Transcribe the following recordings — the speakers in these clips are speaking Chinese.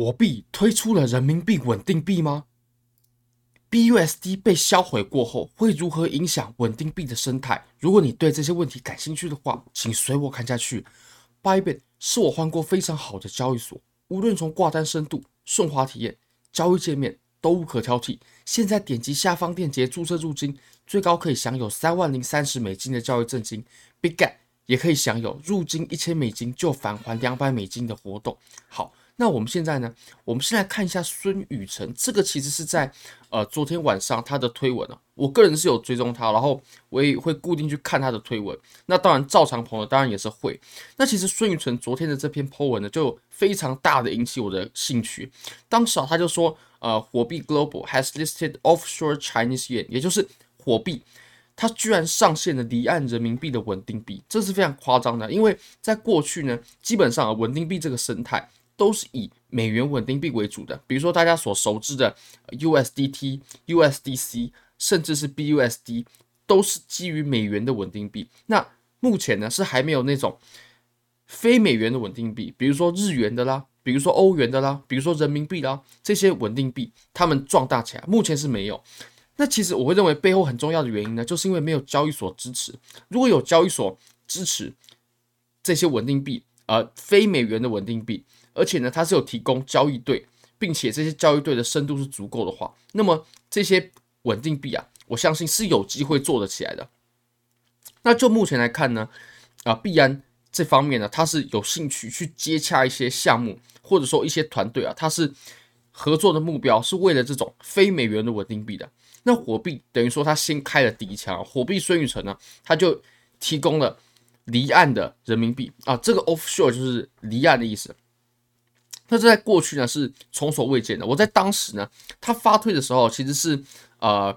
火币推出了人民币稳定币吗？BUSD 被销毁过后会如何影响稳定币的生态？如果你对这些问题感兴趣的话，请随我看下去。Bybit 是我换过非常好的交易所，无论从挂单深度、顺滑体验、交易界面都无可挑剔。现在点击下方链接注册入金，最高可以享有三万零三十美金的交易赠金。Bigget 也可以享有入金一千美金就返还两百美金的活动。好。那我们现在呢？我们先来看一下孙宇晨，这个其实是在呃昨天晚上他的推文啊，我个人是有追踪他，然后我也会固定去看他的推文。那当然，赵长鹏呢，当然也是会。那其实孙宇晨昨天的这篇 po 文呢，就非常大的引起我的兴趣。当时啊，他就说，呃，火币 Global has listed offshore Chinese yuan，也就是火币，它居然上线了离岸人民币的稳定币，这是非常夸张的。因为在过去呢，基本上，稳定币这个生态。都是以美元稳定币为主的，比如说大家所熟知的 USDT、USDC，甚至是 BUSD，都是基于美元的稳定币。那目前呢，是还没有那种非美元的稳定币，比如说日元的啦，比如说欧元的啦，比如说人民币啦，这些稳定币他们壮大起来，目前是没有。那其实我会认为背后很重要的原因呢，就是因为没有交易所支持。如果有交易所支持这些稳定币，呃，非美元的稳定币。而且呢，它是有提供交易对，并且这些交易对的深度是足够的话，那么这些稳定币啊，我相信是有机会做得起来的。那就目前来看呢，啊，币安这方面呢，它是有兴趣去接洽一些项目，或者说一些团队啊，它是合作的目标是为了这种非美元的稳定币的。那火币等于说它先开了第一枪，火币孙宇晨呢，他就提供了离岸的人民币啊，这个 offshore 就是离岸的意思。那这在过去呢是从所未见的。我在当时呢，他发推的时候，其实是呃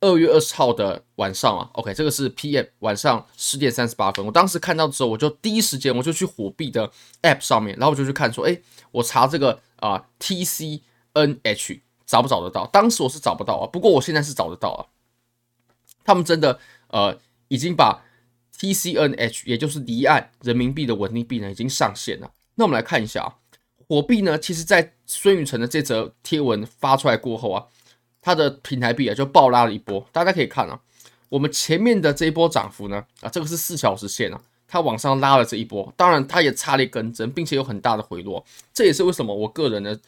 二月二十号的晚上啊。OK，这个是 PM 晚上十点三十八分。我当时看到的时候，我就第一时间我就去火币的 App 上面，然后我就去看说，哎，我查这个啊、呃、TCNH 找不找得到？当时我是找不到啊，不过我现在是找得到啊。他们真的呃已经把 TCNH 也就是离岸人民币的稳定币呢已经上线了。那我们来看一下啊。火币呢，其实，在孙宇晨的这则贴文发出来过后啊，它的平台币啊就暴拉了一波。大家可以看啊，我们前面的这一波涨幅呢，啊，这个是四小时线啊，它往上拉了这一波，当然它也差了一根针，并且有很大的回落。这也是为什么我个人呢，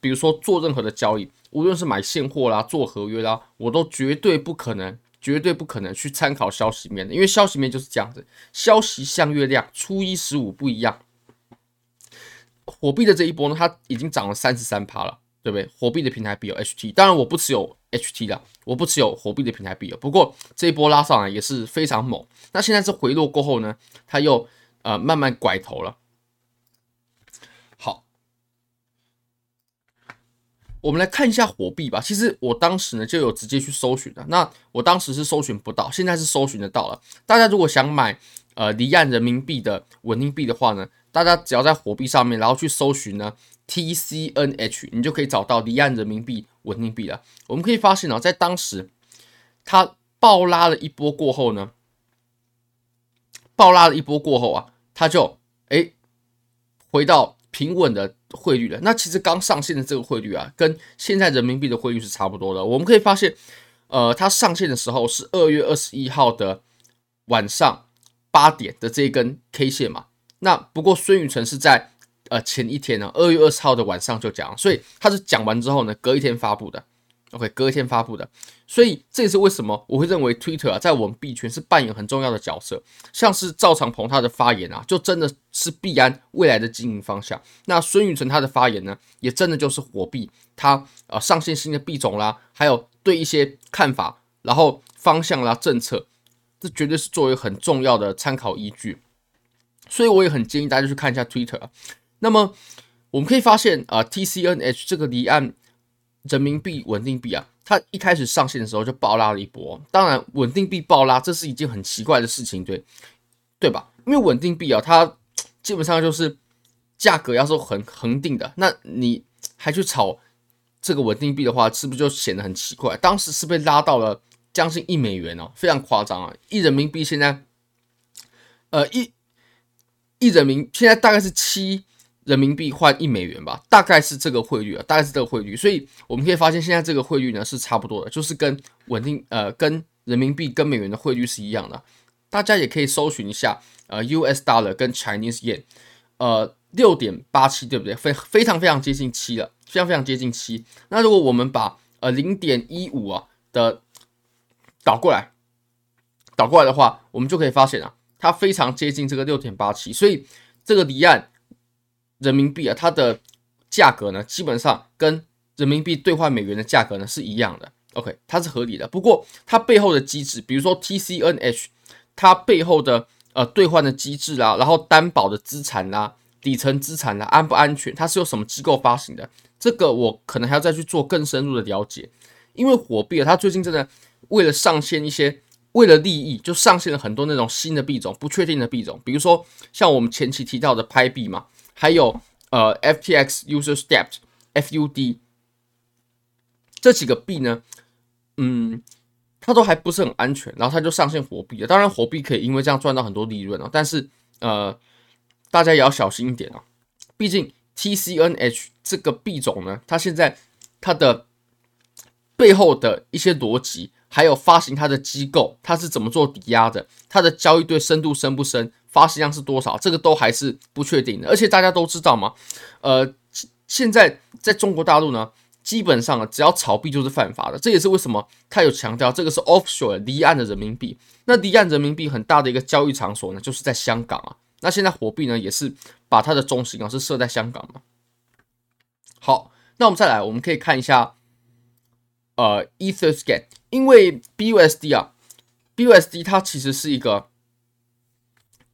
比如说做任何的交易，无论是买现货啦、做合约啦，我都绝对不可能、绝对不可能去参考消息面的，因为消息面就是这样子，消息像月亮，初一十五不一样。火币的这一波呢，它已经涨了三十三趴了，对不对？火币的平台币有 HT，当然我不持有 HT 的，我不持有火币的平台币。不过这一波拉上来也是非常猛。那现在是回落过后呢，它又呃慢慢拐头了。好，我们来看一下火币吧。其实我当时呢就有直接去搜寻的，那我当时是搜寻不到，现在是搜寻得到了。大家如果想买呃离岸人民币的稳定币的话呢，大家只要在火币上面，然后去搜寻呢，TCNH，你就可以找到离岸人民币稳定币了。我们可以发现哦，在当时它暴拉了一波过后呢，暴拉了一波过后啊，它就诶回到平稳的汇率了。那其实刚上线的这个汇率啊，跟现在人民币的汇率是差不多的。我们可以发现，呃，它上线的时候是二月二十一号的晚上八点的这一根 K 线嘛。那不过孙宇晨是在呃前一天呢，二月二十号的晚上就讲，所以他是讲完之后呢，隔一天发布的。OK，隔一天发布的，所以这也是为什么我会认为 Twitter 啊，在我们币圈是扮演很重要的角色。像是赵长鹏他的发言啊，就真的是币安未来的经营方向。那孙宇晨他的发言呢，也真的就是火币他呃上线新的币种啦，还有对一些看法，然后方向啦、政策，这绝对是作为很重要的参考依据。所以我也很建议大家去看一下 Twitter。那么我们可以发现啊，TCNH 这个离岸人民币稳定币啊，它一开始上线的时候就暴拉了一波。当然，稳定币暴拉这是一件很奇怪的事情，对对吧？因为稳定币啊，它基本上就是价格要是很恒定的，那你还去炒这个稳定币的话，是不是就显得很奇怪？当时是被拉到了将近一美元哦，非常夸张啊！一人民币现在，呃一。一人民现在大概是七人民币换一美元吧，大概是这个汇率啊，大概是这个汇率。所以我们可以发现，现在这个汇率呢是差不多的，就是跟稳定呃跟人民币跟美元的汇率是一样的。大家也可以搜寻一下，呃，US Dollar 跟 Chinese Yen，呃，六点八七，对不对？非非常非常接近七了，非常非常接近七。那如果我们把呃零点一五啊的倒过来，倒过来的话，我们就可以发现啊，它非常接近这个六点八七，所以这个离岸人民币啊，它的价格呢，基本上跟人民币兑换美元的价格呢是一样的。OK，它是合理的。不过它背后的机制，比如说 TCNH。它背后的呃兑换的机制啦，然后担保的资产啦，底层资产啦，安不安全？它是由什么机构发行的？这个我可能还要再去做更深入的了解。因为火币啊，它最近真的为了上线一些，为了利益，就上线了很多那种新的币种，不确定的币种，比如说像我们前期提到的拍币嘛，还有呃 FTX User-Stepped FUD 这几个币呢，嗯。它都还不是很安全，然后它就上线火币了。当然，火币可以因为这样赚到很多利润哦，但是呃，大家也要小心一点啊。毕竟 TCNH 这个币种呢，它现在它的背后的一些逻辑，还有发行它的机构，它是怎么做抵押的，它的交易对深度深不深，发行量是多少，这个都还是不确定的。而且大家都知道嘛，呃，现在在中国大陆呢。基本上，只要炒币就是犯法的，这也是为什么他有强调这个是 offshore 离岸的人民币。那离岸人民币很大的一个交易场所呢，就是在香港啊。那现在火币呢，也是把它的中心啊是设在香港嘛。好，那我们再来，我们可以看一下呃 Etherscan，因为 BUSD 啊，BUSD 它其实是一个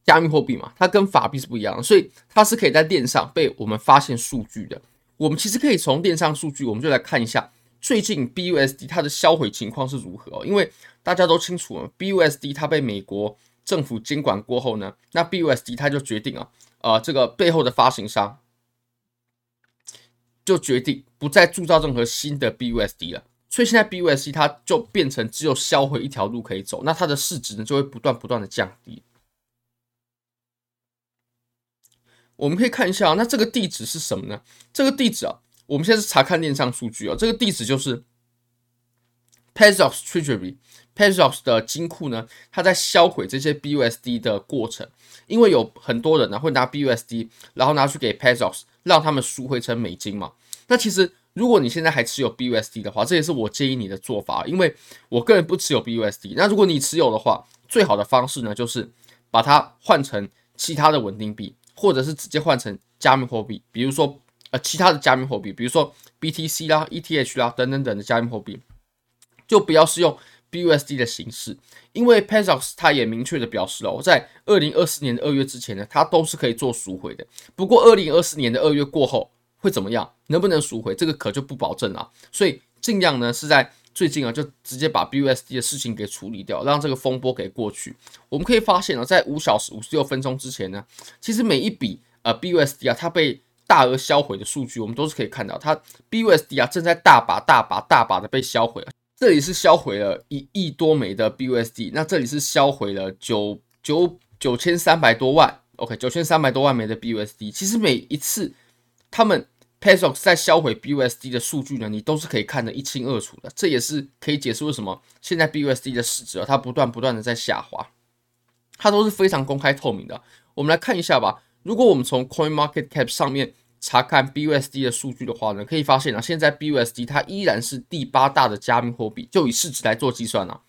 加密货币嘛，它跟法币是不一样的，所以它是可以在链上被我们发现数据的。我们其实可以从链上数据，我们就来看一下最近 BUSD 它的销毁情况是如何。因为大家都清楚，BUSD 它被美国政府监管过后呢，那 BUSD 它就决定啊，呃，这个背后的发行商就决定不再铸造任何新的 BUSD 了。所以现在 BUSD 它就变成只有销毁一条路可以走，那它的市值呢就会不断不断的降低。我们可以看一下啊，那这个地址是什么呢？这个地址啊，我们现在是查看链上数据啊，这个地址就是 Paxos Treasury，Paxos 的金库呢，它在销毁这些 BUSD 的过程，因为有很多人呢会拿 BUSD，然后拿去给 Paxos，让他们赎回成美金嘛。那其实如果你现在还持有 BUSD 的话，这也是我建议你的做法，因为我个人不持有 BUSD。那如果你持有的话，最好的方式呢，就是把它换成其他的稳定币。或者是直接换成加密货币，比如说呃其他的加密货币，比如说 BTC 啦、ETH 啦等等等的加密货币，就不要是用 BUSD 的形式，因为 Paxos 它也明确的表示了，我在二零二四年的二月之前呢，它都是可以做赎回的。不过二零二四年的二月过后会怎么样，能不能赎回，这个可就不保证了。所以尽量呢是在。最近啊，就直接把 BUSD 的事情给处理掉，让这个风波给过去。我们可以发现呢，在五小时五十六分钟之前呢，其实每一笔呃 BUSD 啊，它被大额销毁的数据，我们都是可以看到，它 BUSD 啊正在大把大把大把的被销毁。这里是销毁了一亿多枚的 BUSD，那这里是销毁了九九九千三百多万，OK，九千三百多万枚的 BUSD。其实每一次他们。Paxos 在销毁 BUSD 的数据呢，你都是可以看得一清二楚的。这也是可以解释为什么现在 BUSD 的市值啊，它不断不断的在下滑，它都是非常公开透明的。我们来看一下吧。如果我们从 CoinMarketCap 上面查看 BUSD 的数据的话呢，可以发现啊，现在 BUSD 它依然是第八大的加密货币，就以市值来做计算啊。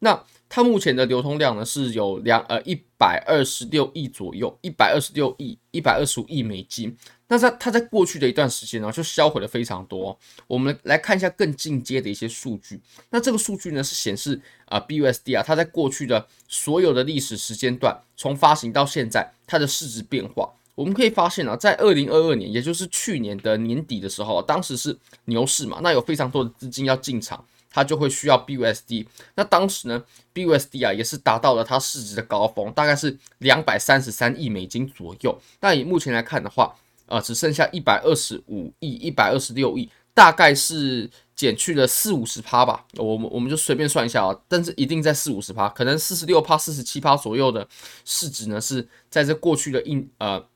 那它目前的流通量呢，是有两呃一百二十六亿左右，一百二十六亿，一百二十五亿美金。那在它在过去的一段时间呢，就销毁了非常多。我们来看一下更进阶的一些数据。那这个数据呢是显示啊，BUSD 啊，它在过去的所有的历史时间段，从发行到现在，它的市值变化，我们可以发现啊，在二零二二年，也就是去年的年底的时候，当时是牛市嘛，那有非常多的资金要进场。它就会需要 BUSD，那当时呢，BUSD 啊也是达到了它市值的高峰，大概是两百三十三亿美金左右。那以目前来看的话，呃，只剩下一百二十五亿、一百二十六亿，大概是减去了四五十趴吧。我们我们就随便算一下啊，但是一定在四五十趴，可能四十六趴、四十七趴左右的市值呢，是在这过去的一呃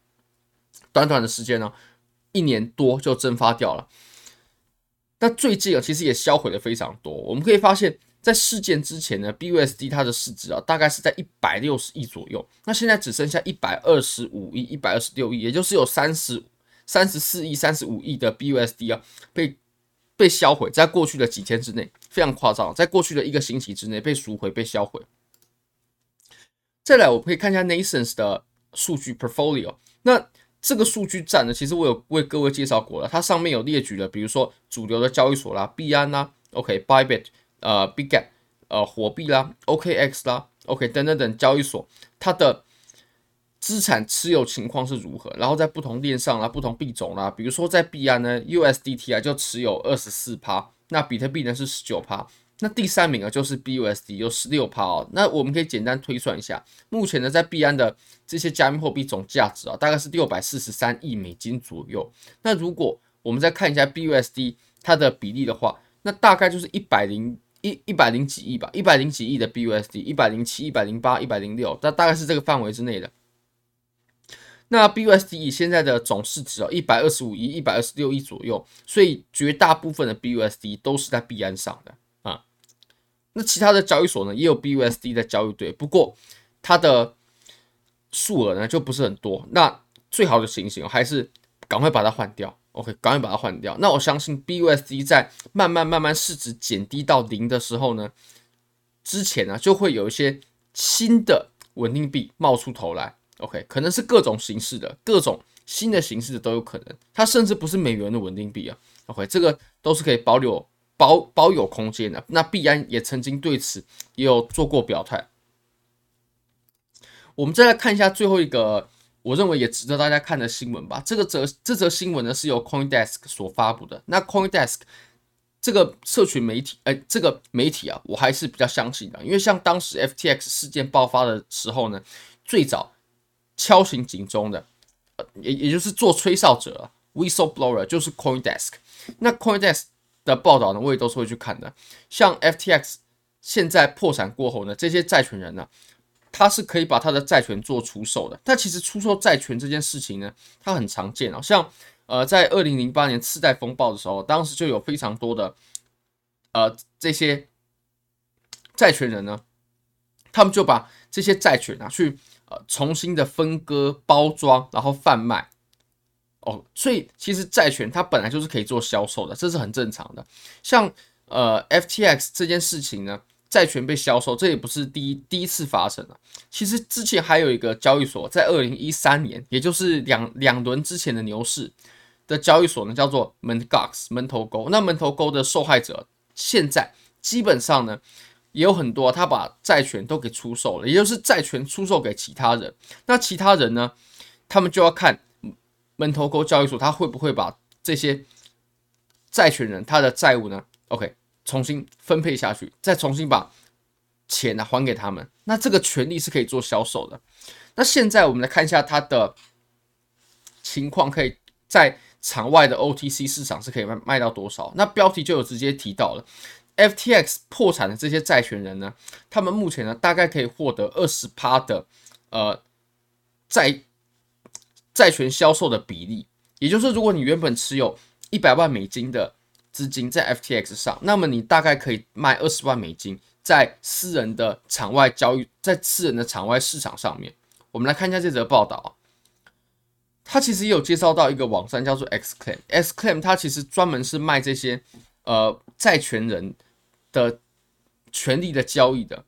短短的时间呢，一年多就蒸发掉了。那最近啊，其实也销毁了非常多。我们可以发现，在事件之前呢，BUSD 它的市值啊，大概是在一百六十亿左右。那现在只剩下一百二十五亿、一百二十六亿，也就是有三十三十四亿、三十五亿的 BUSD 啊，被被销毁，在过去的几天之内，非常夸张，在过去的一个星期之内被赎回、被销毁。再来，我们可以看一下 Nathans 的数据 Portfolio。那这个数据站呢，其实我有为各位介绍过了，它上面有列举了，比如说主流的交易所啦，币安啦，OK，Bybit，呃，Bitget，呃，火币啦，OKX 啦，OK，等等等交易所，它的资产持有情况是如何？然后在不同链上啦，不同币种啦，比如说在币安呢，USDT 啊就持有二十四趴，那比特币呢是十九趴。那第三名啊，就是 BUSD 有十六趴哦。那我们可以简单推算一下，目前呢，在币安的这些加密货币总价值啊，大概是六百四十三亿美金左右。那如果我们再看一下 BUSD 它的比例的话，那大概就是一百零一一百零几亿吧，一百零几亿的 BUSD，一百零七、一百零八、一百零六，那大概是这个范围之内的。那 BUSD 以现在的总市值哦，一百二十五亿、一百二十六亿左右，所以绝大部分的 BUSD 都是在币安上的。那其他的交易所呢，也有 BUSD 的交易对，不过它的数额呢就不是很多。那最好的情形还是赶快把它换掉，OK，赶快把它换掉。那我相信 BUSD 在慢慢慢慢市值减低到零的时候呢，之前呢就会有一些新的稳定币冒出头来，OK，可能是各种形式的、各种新的形式的都有可能。它甚至不是美元的稳定币啊，OK，这个都是可以保留。保保有空间的，那币安也曾经对此也有做过表态。我们再来看一下最后一个，我认为也值得大家看的新闻吧。这个则这则新闻呢是由 CoinDesk 所发布的。那 CoinDesk 这个社群媒体，哎，这个媒体啊，我还是比较相信的，因为像当时 FTX 事件爆发的时候呢，最早敲醒警钟的，也也就是做吹哨者，whistleblower 就是 CoinDesk。那 CoinDesk 的报道呢，我也都是会去看的。像 FTX 现在破产过后呢，这些债权人呢，他是可以把他的债权做出售的。但其实出售债权这件事情呢，它很常见啊。像呃，在二零零八年次贷风暴的时候，当时就有非常多的呃这些债权人呢，他们就把这些债权啊去呃重新的分割、包装，然后贩卖。哦，所以其实债权它本来就是可以做销售的，这是很正常的。像呃 FTX 这件事情呢，债权被销售，这也不是第一第一次发生了。其实之前还有一个交易所，在二零一三年，也就是两两轮之前的牛市的交易所呢，叫做 Mt. Gox 门头沟。那门头沟的受害者现在基本上呢，也有很多他把债权都给出售了，也就是债权出售给其他人。那其他人呢，他们就要看。门头沟交易所，他会不会把这些债权人他的债务呢？OK，重新分配下去，再重新把钱呢还给他们。那这个权利是可以做销售的。那现在我们来看一下它的情况，可以在场外的 OTC 市场是可以卖卖到多少？那标题就有直接提到了，FTX 破产的这些债权人呢，他们目前呢大概可以获得二十趴的呃债。债权销售的比例，也就是如果你原本持有一百万美金的资金在 FTX 上，那么你大概可以卖二十万美金在私人的场外交易，在私人的场外市场上面。我们来看一下这则报道，它其实也有介绍到一个网站叫做 Xclaim，Xclaim 它其实专门是卖这些呃债权人的权利的交易的。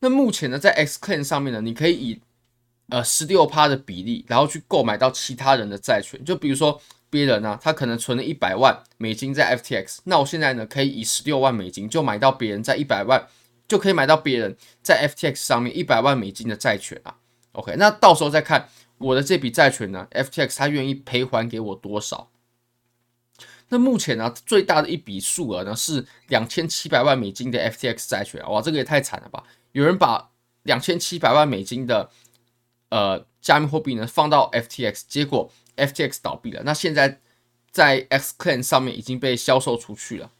那目前呢，在 Xclaim 上面呢，你可以以呃，十六趴的比例，然后去购买到其他人的债权，就比如说别人呢、他可能存了一百万美金在 FTX，那我现在呢，可以以十六万美金就买到别人在一百万，就可以买到别人在 FTX 上面一百万美金的债权啊。OK，那到时候再看我的这笔债权呢，FTX 他愿意赔还给我多少？那目前呢，最大的一笔数额呢是两千七百万美金的 FTX 债权，哇，这个也太惨了吧！有人把两千七百万美金的呃，加密货币呢放到 FTX，结果 FTX 倒闭了。那现在在 Xclaim 上面已经被销售出去了。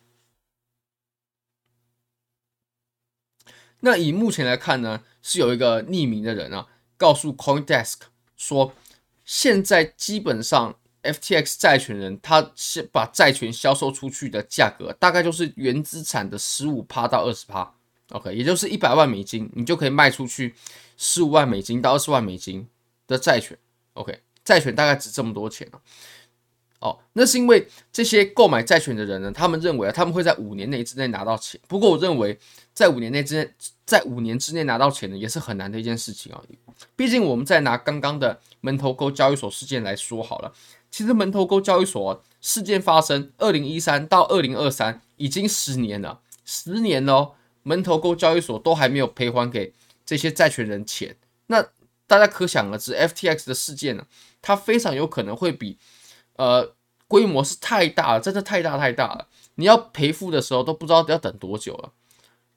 那以目前来看呢，是有一个匿名的人啊，告诉 CoinDesk 说现在基本上 FTX 债权人他先把债权销售出去的价格，大概就是原资产的十五趴到二十趴，OK，也就是一百万美金，你就可以卖出去十五万美金到二十万美金的债权，OK，债权大概值这么多钱啊。哦，那是因为这些购买债权的人呢，他们认为啊，他们会在五年内之内拿到钱。不过，我认为在五年内之内，在五年之内拿到钱呢，也是很难的一件事情啊。毕竟，我们再拿刚刚的门头沟交易所事件来说好了。其实，门头沟交易所事件发生二零一三到二零二三，已经十年了，十年了哦，门头沟交易所都还没有赔还给这些债权人钱。那大家可想而知，FTX 的事件呢，它非常有可能会比。呃，规模是太大了，真的太大太大了。你要赔付的时候都不知道要等多久了。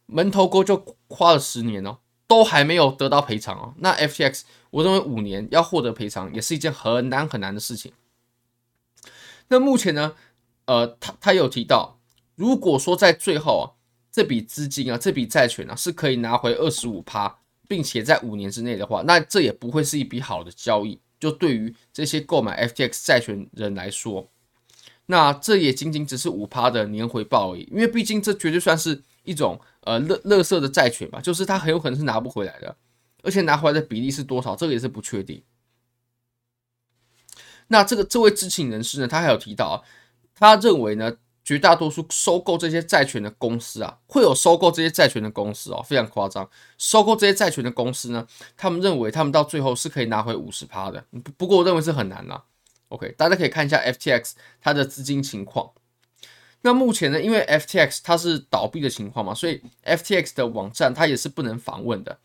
门头沟就花了十年哦，都还没有得到赔偿哦。那 FTX，我认为五年要获得赔偿也是一件很难很难的事情。那目前呢，呃，他他有提到，如果说在最后啊，这笔资金啊，这笔债权啊是可以拿回二十五趴，并且在五年之内的话，那这也不会是一笔好的交易。就对于这些购买 FTX 债权人来说，那这也仅仅只是五趴的年回报而已，因为毕竟这绝对算是一种呃乐乐色的债权吧，就是它很有可能是拿不回来的，而且拿回来的比例是多少，这个也是不确定。那这个这位知情人士呢，他还有提到啊，他认为呢。绝大多数收购这些债权的公司啊，会有收购这些债权的公司哦，非常夸张。收购这些债权的公司呢，他们认为他们到最后是可以拿回五十趴的。不过我认为是很难啦。OK，大家可以看一下 FTX 它的资金情况。那目前呢，因为 FTX 它是倒闭的情况嘛，所以 FTX 的网站它也是不能访问的。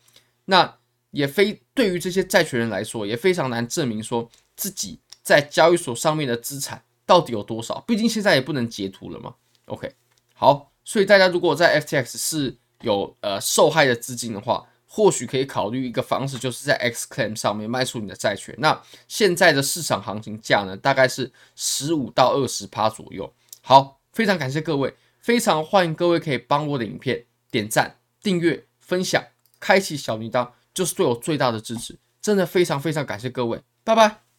那也非对于这些债权人来说，也非常难证明说自己在交易所上面的资产。到底有多少？毕竟现在也不能截图了嘛。OK，好，所以大家如果在 FTX 是有呃受害的资金的话，或许可以考虑一个方式，就是在 XClaim 上面卖出你的债权。那现在的市场行情价呢，大概是十五到二十趴左右。好，非常感谢各位，非常欢迎各位可以帮我的影片点赞、订阅、分享、开启小铃铛，就是对我最大的支持。真的非常非常感谢各位，拜拜。